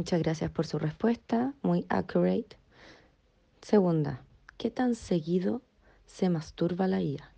Muchas gracias por su respuesta, muy accurate. Segunda, ¿qué tan seguido se masturba la IA?